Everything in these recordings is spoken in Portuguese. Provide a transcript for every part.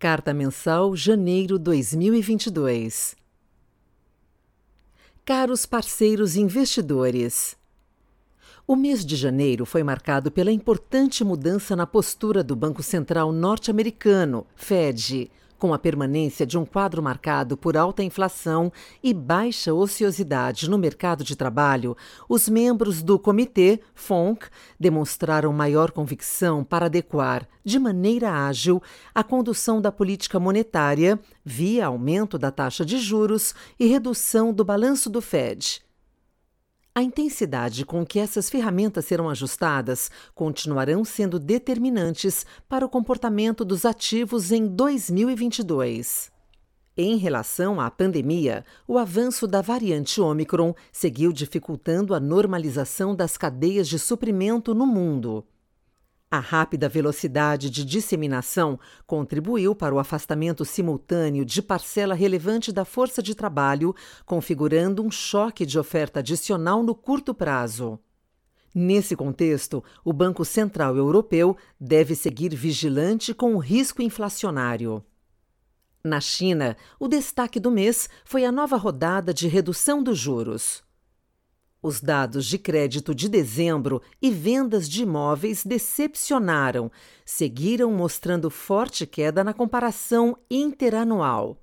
Carta Mensal, janeiro 2022. Caros parceiros investidores, o mês de janeiro foi marcado pela importante mudança na postura do Banco Central norte-americano, Fed, com a permanência de um quadro marcado por alta inflação e baixa ociosidade no mercado de trabalho, os membros do comitê, FONC, demonstraram maior convicção para adequar, de maneira ágil, a condução da política monetária via aumento da taxa de juros e redução do balanço do Fed. A intensidade com que essas ferramentas serão ajustadas continuarão sendo determinantes para o comportamento dos ativos em 2022. Em relação à pandemia, o avanço da variante Omicron seguiu dificultando a normalização das cadeias de suprimento no mundo. A rápida velocidade de disseminação contribuiu para o afastamento simultâneo de parcela relevante da força de trabalho, configurando um choque de oferta adicional no curto prazo. Nesse contexto, o Banco Central Europeu deve seguir vigilante com o risco inflacionário. Na China, o destaque do mês foi a nova rodada de redução dos juros. Os dados de crédito de dezembro e vendas de imóveis decepcionaram, seguiram mostrando forte queda na comparação interanual.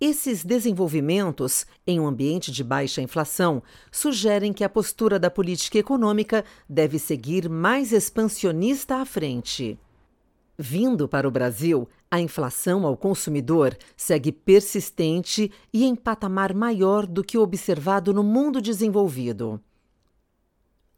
Esses desenvolvimentos, em um ambiente de baixa inflação, sugerem que a postura da política econômica deve seguir mais expansionista à frente. Vindo para o Brasil, a inflação ao consumidor segue persistente e em patamar maior do que o observado no mundo desenvolvido.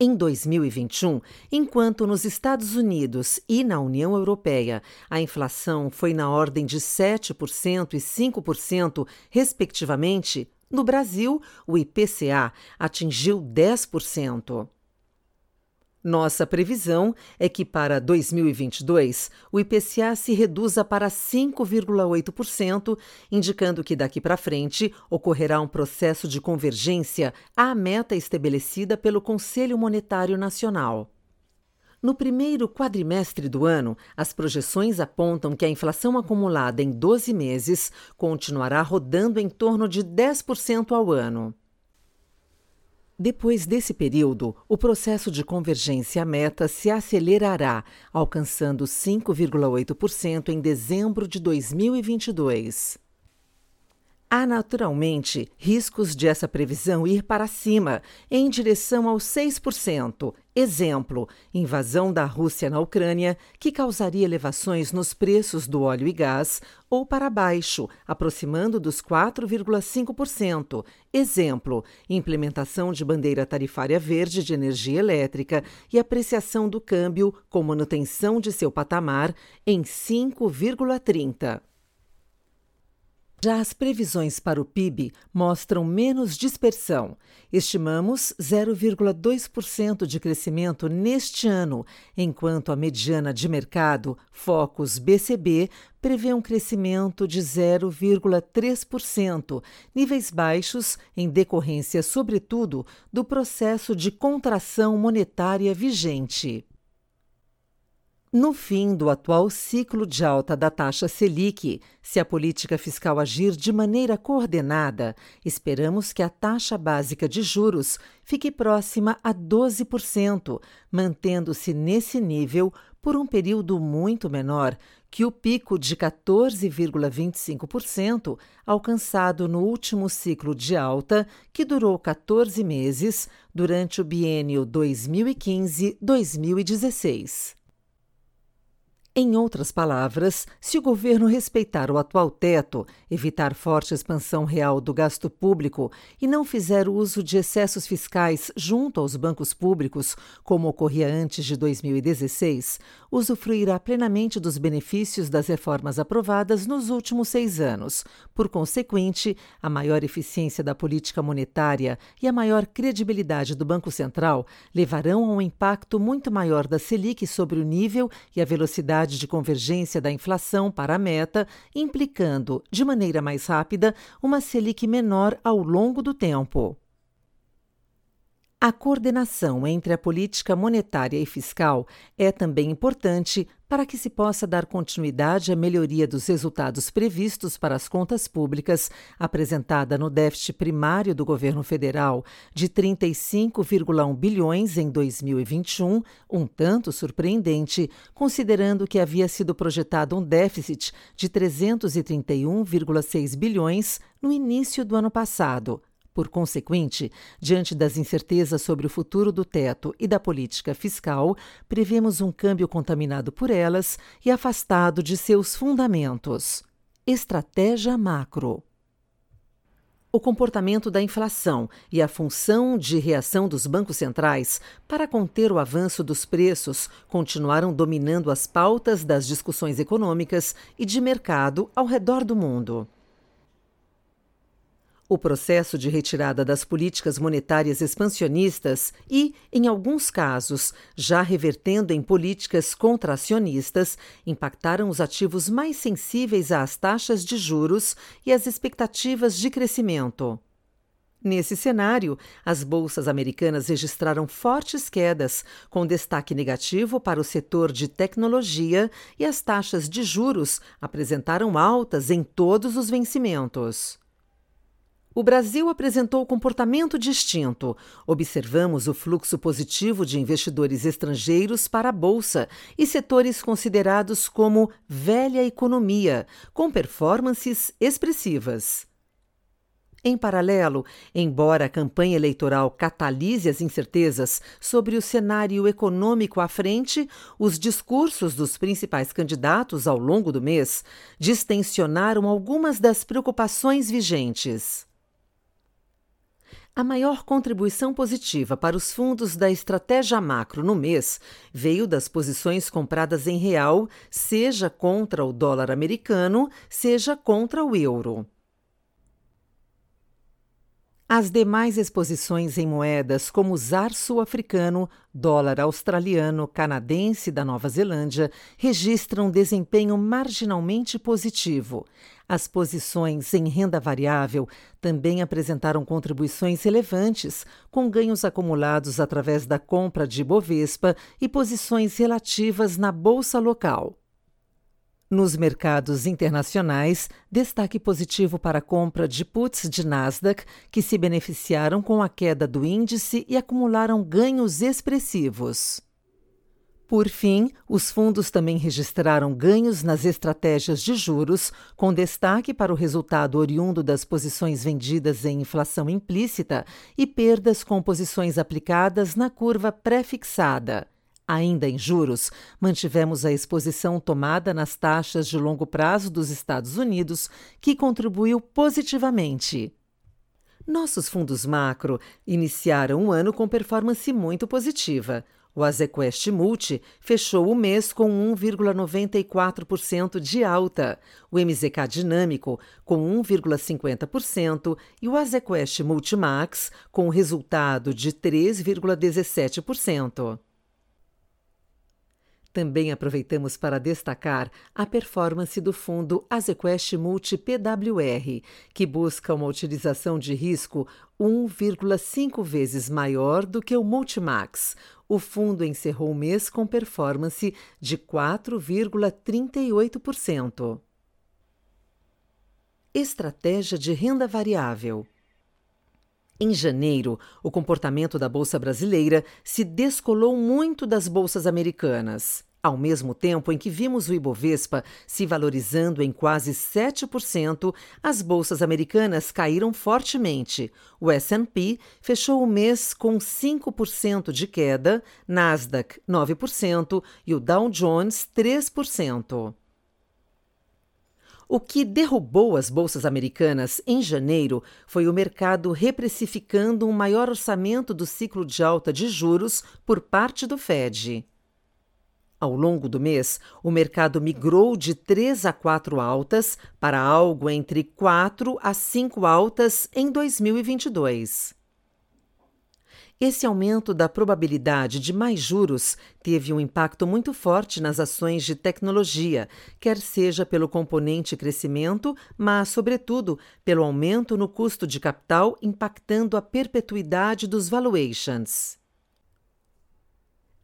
Em 2021, enquanto nos Estados Unidos e na União Europeia a inflação foi na ordem de 7% e 5%, respectivamente, no Brasil, o IPCA atingiu 10%. Nossa previsão é que para 2022 o IPCA se reduza para 5,8%, indicando que daqui para frente ocorrerá um processo de convergência à meta estabelecida pelo Conselho Monetário Nacional. No primeiro quadrimestre do ano, as projeções apontam que a inflação acumulada em 12 meses continuará rodando em torno de 10% ao ano. Depois desse período, o processo de convergência à meta se acelerará, alcançando 5,8% em dezembro de 2022. Há naturalmente riscos de essa previsão ir para cima, em direção aos 6%. Exemplo: invasão da Rússia na Ucrânia, que causaria elevações nos preços do óleo e gás, ou para baixo, aproximando dos 4,5%. Exemplo: implementação de bandeira tarifária verde de energia elétrica e apreciação do câmbio com manutenção de seu patamar em 5,30%. Já as previsões para o PIB mostram menos dispersão. Estimamos 0,2% de crescimento neste ano, enquanto a mediana de mercado, Focus BCB, prevê um crescimento de 0,3%, níveis baixos em decorrência, sobretudo, do processo de contração monetária vigente. No fim do atual ciclo de alta da taxa Selic, se a política fiscal agir de maneira coordenada, esperamos que a taxa básica de juros fique próxima a 12%, mantendo-se nesse nível por um período muito menor que o pico de 14,25% alcançado no último ciclo de alta, que durou 14 meses durante o biênio 2015-2016. Em outras palavras, se o governo respeitar o atual teto, evitar forte expansão real do gasto público e não fizer uso de excessos fiscais junto aos bancos públicos, como ocorria antes de 2016, usufruirá plenamente dos benefícios das reformas aprovadas nos últimos seis anos. Por consequente, a maior eficiência da política monetária e a maior credibilidade do Banco Central levarão a um impacto muito maior da Selic sobre o nível e a velocidade de convergência da inflação para a meta, implicando, de maneira mais rápida, uma Selic menor ao longo do tempo. A coordenação entre a política monetária e fiscal é também importante para que se possa dar continuidade à melhoria dos resultados previstos para as contas públicas, apresentada no déficit primário do governo federal de 35,1 bilhões em 2021, um tanto surpreendente, considerando que havia sido projetado um déficit de 331,6 bilhões no início do ano passado. Por consequente, diante das incertezas sobre o futuro do teto e da política fiscal, prevemos um câmbio contaminado por elas e afastado de seus fundamentos. Estratégia macro. O comportamento da inflação e a função de reação dos bancos centrais para conter o avanço dos preços continuaram dominando as pautas das discussões econômicas e de mercado ao redor do mundo. O processo de retirada das políticas monetárias expansionistas e, em alguns casos, já revertendo em políticas contracionistas, impactaram os ativos mais sensíveis às taxas de juros e às expectativas de crescimento. Nesse cenário, as bolsas americanas registraram fortes quedas, com destaque negativo para o setor de tecnologia, e as taxas de juros apresentaram altas em todos os vencimentos. O Brasil apresentou comportamento distinto. Observamos o fluxo positivo de investidores estrangeiros para a Bolsa e setores considerados como velha economia, com performances expressivas. Em paralelo, embora a campanha eleitoral catalise as incertezas sobre o cenário econômico à frente, os discursos dos principais candidatos ao longo do mês distensionaram algumas das preocupações vigentes. A maior contribuição positiva para os fundos da estratégia macro no mês veio das posições compradas em real, seja contra o dólar americano, seja contra o euro. As demais exposições em moedas, como o ZAR sul-africano, dólar australiano, canadense da Nova Zelândia, registram desempenho marginalmente positivo. As posições em renda variável também apresentaram contribuições relevantes, com ganhos acumulados através da compra de Bovespa e posições relativas na bolsa local. Nos mercados internacionais, destaque positivo para a compra de puts de Nasdaq, que se beneficiaram com a queda do índice e acumularam ganhos expressivos. Por fim, os fundos também registraram ganhos nas estratégias de juros, com destaque para o resultado oriundo das posições vendidas em inflação implícita e perdas com posições aplicadas na curva pré-fixada. Ainda em juros, mantivemos a exposição tomada nas taxas de longo prazo dos Estados Unidos, que contribuiu positivamente. Nossos fundos macro iniciaram o ano com performance muito positiva. O Azequest Multi fechou o mês com 1,94% de alta, o MZK Dinâmico com 1,50% e o Azequest Multimax com resultado de 3,17%. Também aproveitamos para destacar a performance do fundo Azequest Multi PWR, que busca uma utilização de risco 1,5 vezes maior do que o Multimax. O fundo encerrou o mês com performance de 4,38%. Estratégia de renda variável. Em janeiro, o comportamento da Bolsa Brasileira se descolou muito das bolsas americanas. Ao mesmo tempo em que vimos o Ibovespa se valorizando em quase 7%, as bolsas americanas caíram fortemente. O S&P fechou o mês com 5% de queda, Nasdaq 9% e o Dow Jones 3%. O que derrubou as bolsas americanas em janeiro foi o mercado reprecificando um maior orçamento do ciclo de alta de juros por parte do Fed. Ao longo do mês, o mercado migrou de três a quatro altas para algo entre quatro a cinco altas em 2022. Esse aumento da probabilidade de mais juros teve um impacto muito forte nas ações de tecnologia, quer seja pelo componente crescimento, mas, sobretudo, pelo aumento no custo de capital impactando a perpetuidade dos valuations.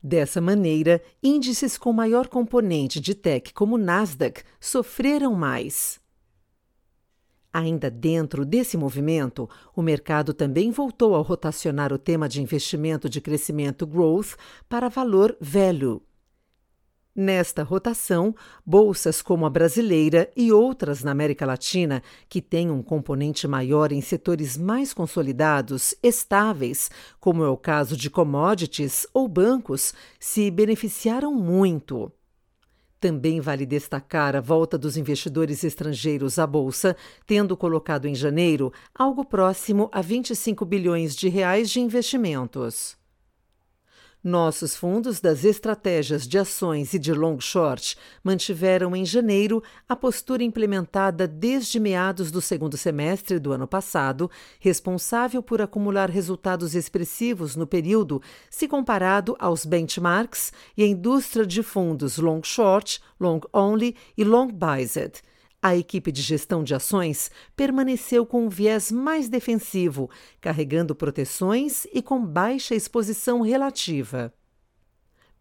Dessa maneira, índices com maior componente de tech como Nasdaq sofreram mais. Ainda dentro desse movimento, o mercado também voltou a rotacionar o tema de investimento de crescimento growth para valor value. Nesta rotação, bolsas como a brasileira e outras na América Latina, que têm um componente maior em setores mais consolidados, estáveis, como é o caso de commodities ou bancos, se beneficiaram muito. Também vale destacar a volta dos investidores estrangeiros à bolsa, tendo colocado em janeiro algo próximo a 25 bilhões de reais de investimentos. Nossos fundos das estratégias de ações e de long short mantiveram em janeiro a postura implementada desde meados do segundo semestre do ano passado, responsável por acumular resultados expressivos no período se comparado aos benchmarks e a indústria de fundos long short, long only e long biased a equipe de gestão de ações permaneceu com um viés mais defensivo, carregando proteções e com baixa exposição relativa.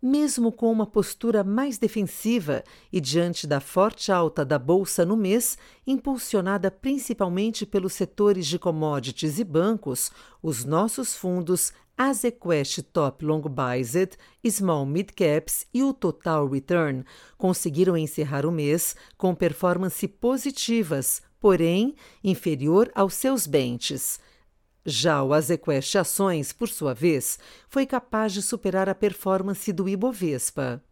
Mesmo com uma postura mais defensiva e diante da forte alta da bolsa no mês, impulsionada principalmente pelos setores de commodities e bancos, os nossos fundos Azequest Top Long Biased, Small Mid Caps e o Total Return conseguiram encerrar o mês com performance positivas, porém inferior aos seus benches. Já o Azequest Ações, por sua vez, foi capaz de superar a performance do Ibovespa.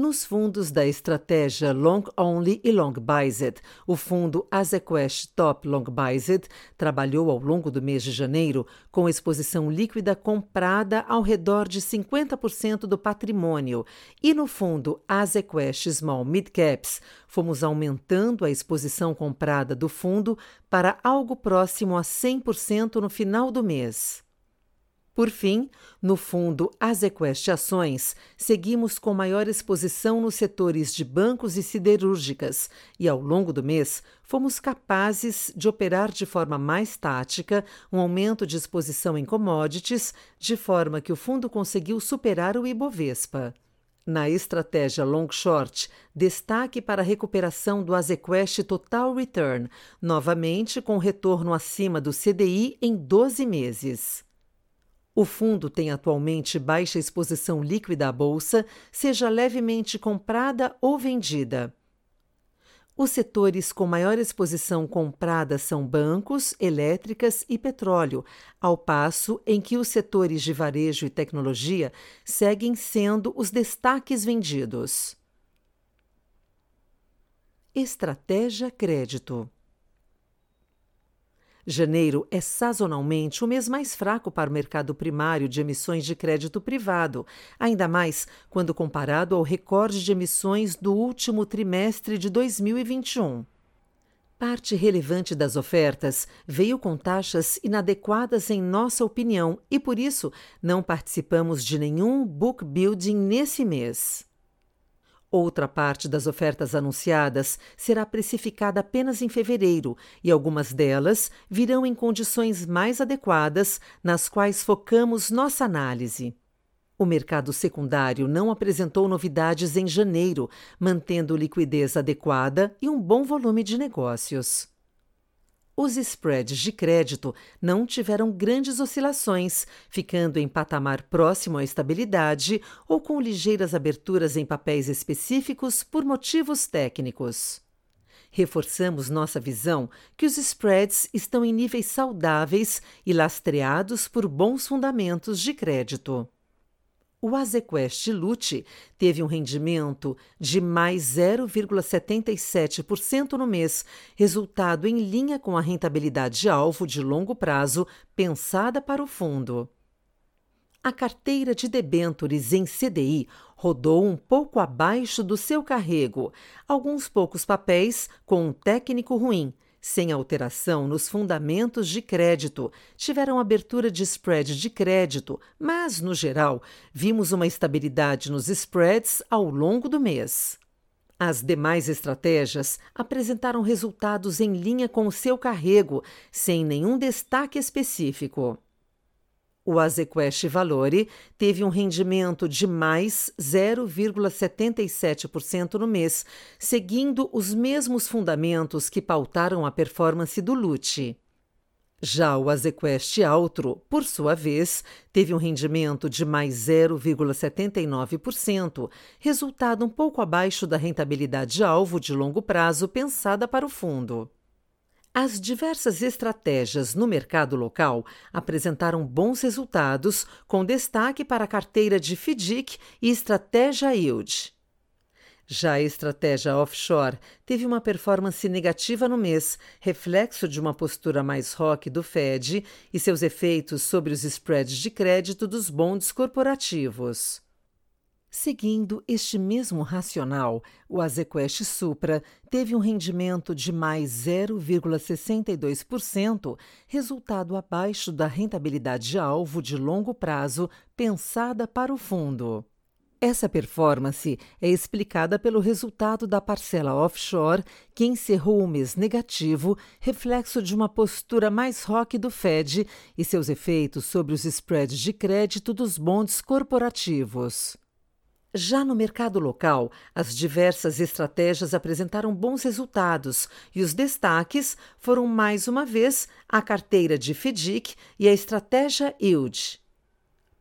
Nos fundos da estratégia Long Only e Long Biased, o fundo Azequest Top Long Biased trabalhou ao longo do mês de janeiro com exposição líquida comprada ao redor de 50% do patrimônio, e no fundo Azequest Small Mid Caps fomos aumentando a exposição comprada do fundo para algo próximo a 100% no final do mês. Por fim, no fundo Azequest Ações, seguimos com maior exposição nos setores de bancos e siderúrgicas e, ao longo do mês, fomos capazes de operar de forma mais tática um aumento de exposição em commodities, de forma que o fundo conseguiu superar o Ibovespa. Na estratégia long short, destaque para a recuperação do Azequest Total Return, novamente com retorno acima do CDI em 12 meses. O fundo tem atualmente baixa exposição líquida à bolsa, seja levemente comprada ou vendida. Os setores com maior exposição comprada são bancos, elétricas e petróleo, ao passo em que os setores de varejo e tecnologia seguem sendo os destaques vendidos. Estratégia Crédito Janeiro é sazonalmente o mês mais fraco para o mercado primário de emissões de crédito privado, ainda mais quando comparado ao recorde de emissões do último trimestre de 2021. Parte relevante das ofertas veio com taxas inadequadas em nossa opinião e por isso não participamos de nenhum book building nesse mês. Outra parte das ofertas anunciadas será precificada apenas em fevereiro e algumas delas virão em condições mais adequadas, nas quais focamos nossa análise. O mercado secundário não apresentou novidades em janeiro, mantendo liquidez adequada e um bom volume de negócios. Os spreads de crédito não tiveram grandes oscilações, ficando em patamar próximo à estabilidade ou com ligeiras aberturas em papéis específicos por motivos técnicos. Reforçamos nossa visão que os spreads estão em níveis saudáveis e lastreados por bons fundamentos de crédito. O Azequest Lute teve um rendimento de mais 0,77% no mês, resultado em linha com a rentabilidade alvo de longo prazo pensada para o fundo. A carteira de debêntures em CDI rodou um pouco abaixo do seu carrego, alguns poucos papéis com um técnico ruim sem alteração nos fundamentos de crédito, tiveram abertura de spread de crédito, mas, no geral, vimos uma estabilidade nos spreads ao longo do mês. As demais estratégias apresentaram resultados em linha com o seu carrego, sem nenhum destaque específico. O Azequest Valore teve um rendimento de mais 0,77% no mês, seguindo os mesmos fundamentos que pautaram a performance do LUT. Já o Azequest Altro, por sua vez, teve um rendimento de mais 0,79%, resultado um pouco abaixo da rentabilidade alvo de longo prazo pensada para o fundo. As diversas estratégias no mercado local apresentaram bons resultados, com destaque para a carteira de FDIC e estratégia Yield. Já a estratégia offshore teve uma performance negativa no mês, reflexo de uma postura mais rock do Fed e seus efeitos sobre os spreads de crédito dos bonds corporativos. Seguindo este mesmo racional, o Azequest Supra teve um rendimento de mais 0,62%, resultado abaixo da rentabilidade alvo de longo prazo pensada para o fundo. Essa performance é explicada pelo resultado da parcela offshore, que encerrou o mês negativo, reflexo de uma postura mais rock do Fed e seus efeitos sobre os spreads de crédito dos bonds corporativos. Já no mercado local, as diversas estratégias apresentaram bons resultados e os destaques foram mais uma vez a carteira de FDIC e a estratégia Yield.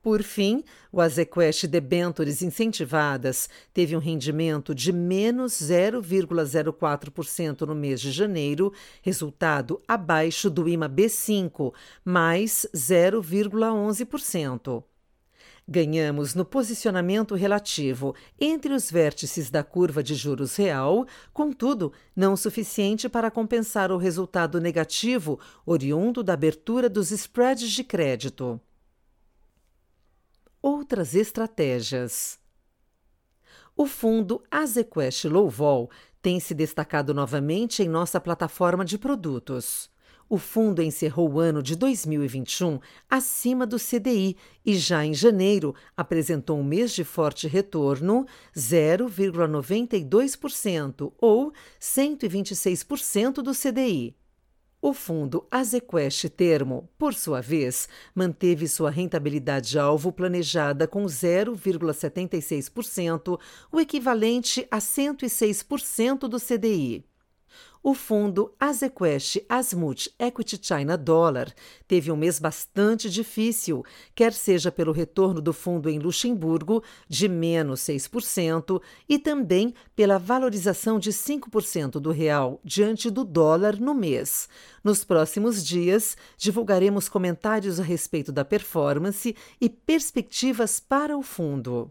Por fim, o Azequest Debentures incentivadas teve um rendimento de menos 0,04% no mês de janeiro, resultado abaixo do IMA B5, mais 0,11%. Ganhamos no posicionamento relativo entre os vértices da curva de juros real, contudo, não suficiente para compensar o resultado negativo oriundo da abertura dos spreads de crédito. Outras estratégias. O fundo Azequest Low Vol tem se destacado novamente em nossa plataforma de produtos. O fundo encerrou o ano de 2021 acima do CDI e já em janeiro apresentou um mês de forte retorno, 0,92% ou 126% do CDI. O fundo Azequest Termo, por sua vez, manteve sua rentabilidade alvo planejada com 0,76%, o equivalente a 106% do CDI. O fundo Azequest Asmut Equity China Dollar teve um mês bastante difícil, quer seja pelo retorno do fundo em Luxemburgo, de menos 6%, e também pela valorização de 5% do real diante do dólar no mês. Nos próximos dias, divulgaremos comentários a respeito da performance e perspectivas para o fundo.